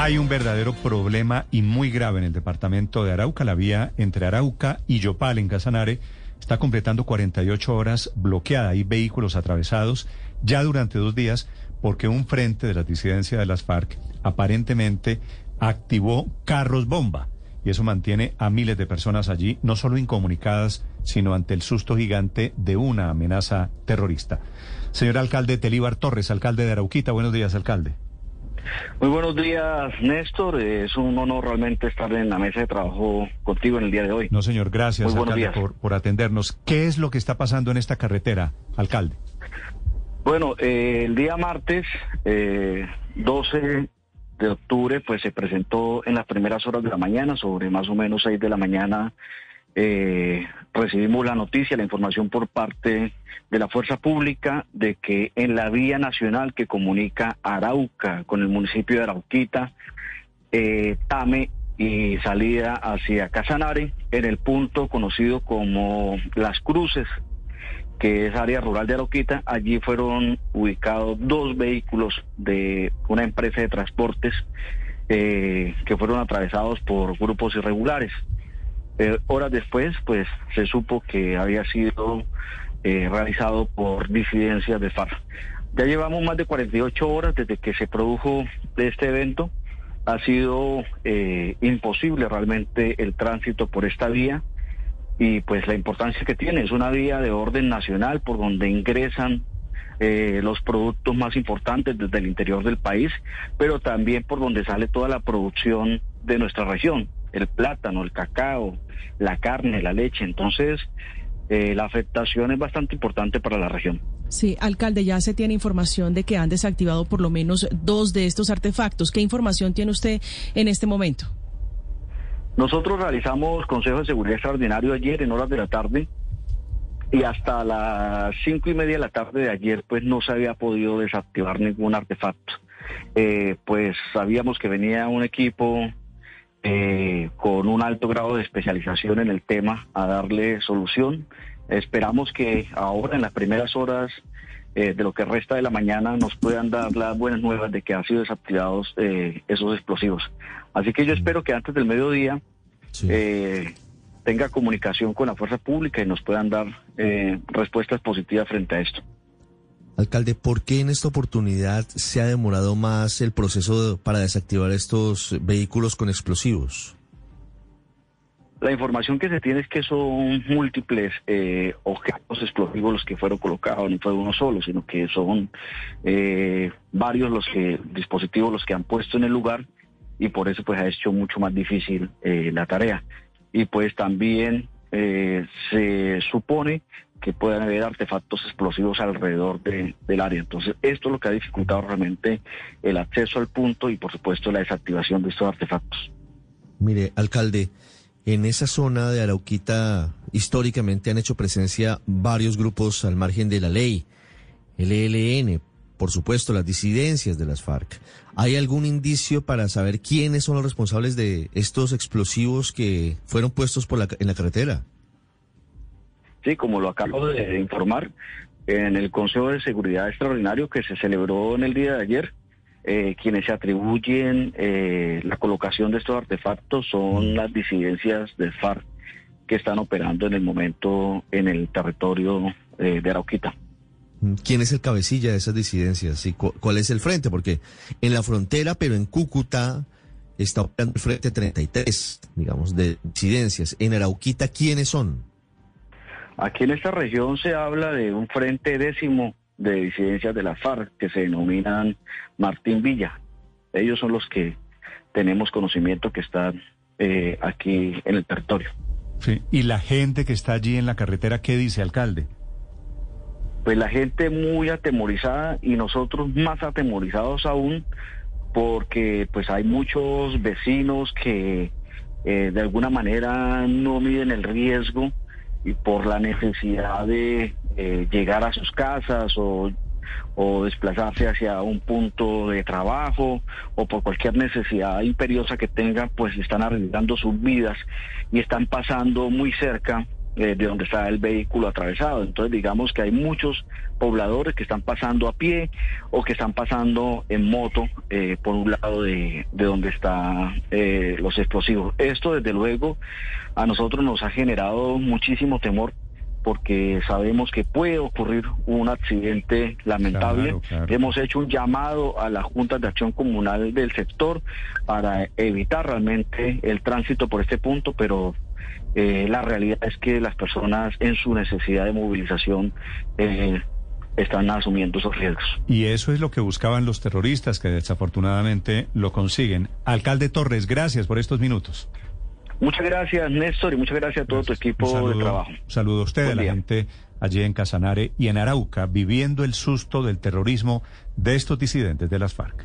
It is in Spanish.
Hay un verdadero problema y muy grave en el departamento de Arauca. La vía entre Arauca y Yopal en Casanare está completando 48 horas bloqueada. Hay vehículos atravesados ya durante dos días porque un frente de la disidencia de las FARC aparentemente activó carros bomba. Y eso mantiene a miles de personas allí, no solo incomunicadas, sino ante el susto gigante de una amenaza terrorista. Señor alcalde Telíbar Torres, alcalde de Arauquita, buenos días, alcalde. Muy buenos días, Néstor. Es un honor realmente estar en la mesa de trabajo contigo en el día de hoy. No, señor, gracias alcalde, por, por, atendernos. ¿Qué es lo que está pasando en esta carretera, alcalde? Bueno, eh, el día martes, eh, 12 de octubre, pues se presentó en las primeras horas de la mañana, sobre más o menos 6 de la mañana, eh, recibimos la noticia, la información por parte de la Fuerza Pública de que en la vía nacional que comunica Arauca con el municipio de Arauquita, eh, Tame y salida hacia Casanare, en el punto conocido como Las Cruces, que es área rural de Arauquita, allí fueron ubicados dos vehículos de una empresa de transportes eh, que fueron atravesados por grupos irregulares. Eh, horas después, pues se supo que había sido eh, realizado por disidencias de FARC. Ya llevamos más de 48 horas desde que se produjo este evento. Ha sido eh, imposible realmente el tránsito por esta vía y pues la importancia que tiene es una vía de orden nacional por donde ingresan los productos más importantes desde el interior del país, pero también por donde sale toda la producción de nuestra región el plátano, el cacao, la carne, la leche. Entonces, eh, la afectación es bastante importante para la región. Sí, alcalde, ya se tiene información de que han desactivado por lo menos dos de estos artefactos. ¿Qué información tiene usted en este momento? Nosotros realizamos Consejo de Seguridad Extraordinario ayer en horas de la tarde y hasta las cinco y media de la tarde de ayer pues no se había podido desactivar ningún artefacto. Eh, pues sabíamos que venía un equipo eh, con un alto grado de especialización en el tema a darle solución. Esperamos que ahora en las primeras horas eh, de lo que resta de la mañana nos puedan dar las buenas nuevas de que han sido desactivados eh, esos explosivos. Así que yo espero que antes del mediodía tenga comunicación con la fuerza pública y nos puedan dar respuestas positivas frente a esto. Alcalde, ¿por qué en esta oportunidad se ha demorado más el proceso para desactivar estos vehículos con explosivos? La información que se tiene es que son múltiples eh, objetos explosivos los que fueron colocados, no fue uno solo, sino que son eh, varios los que dispositivos los que han puesto en el lugar y por eso pues ha hecho mucho más difícil eh, la tarea. Y pues también se supone que puedan haber artefactos explosivos alrededor del área. Entonces, esto es lo que ha dificultado realmente el acceso al punto y, por supuesto, la desactivación de estos artefactos. Mire, alcalde, en esa zona de Arauquita históricamente han hecho presencia varios grupos al margen de la ley, el ELN, por supuesto, las disidencias de las FARC. ¿Hay algún indicio para saber quiénes son los responsables de estos explosivos que fueron puestos por la, en la carretera? Sí, como lo acabo de informar, en el Consejo de Seguridad Extraordinario que se celebró en el día de ayer, eh, quienes se atribuyen eh, la colocación de estos artefactos son las disidencias del FARC que están operando en el momento en el territorio eh, de Arauquita. ¿Quién es el cabecilla de esas disidencias? ¿Y ¿Cuál es el frente? Porque en la frontera, pero en Cúcuta, está operando el frente 33, digamos, de disidencias. En Arauquita, ¿quiénes son? Aquí en esta región se habla de un frente décimo de disidencias de la FARC que se denominan Martín Villa. Ellos son los que tenemos conocimiento que están eh, aquí en el territorio. Sí. ¿Y la gente que está allí en la carretera, qué dice, alcalde? Pues la gente muy atemorizada y nosotros más atemorizados aún porque pues hay muchos vecinos que eh, de alguna manera no miden el riesgo y por la necesidad de eh, llegar a sus casas o, desplazarse hacia un punto de trabajo o por cualquier necesidad imperiosa que tengan, pues están arriesgando sus vidas y están pasando muy cerca eh, de donde está el vehículo atravesado. Entonces digamos que hay muchos pobladores que están pasando a pie o que están pasando en moto eh, por un lado de, de donde están eh, los explosivos. Esto desde luego a nosotros nos ha generado muchísimo temor porque sabemos que puede ocurrir un accidente lamentable. Claro, claro. Hemos hecho un llamado a las juntas de acción comunal del sector para evitar realmente el tránsito por este punto, pero eh, la realidad es que las personas en su necesidad de movilización eh, están asumiendo esos riesgos. Y eso es lo que buscaban los terroristas, que desafortunadamente lo consiguen. Alcalde Torres, gracias por estos minutos. Muchas gracias, Néstor, y muchas gracias a todo tu equipo saludo, de trabajo. un saludo a usted, Buen a la día. gente allí en Casanare y en Arauca, viviendo el susto del terrorismo de estos disidentes de las FARC.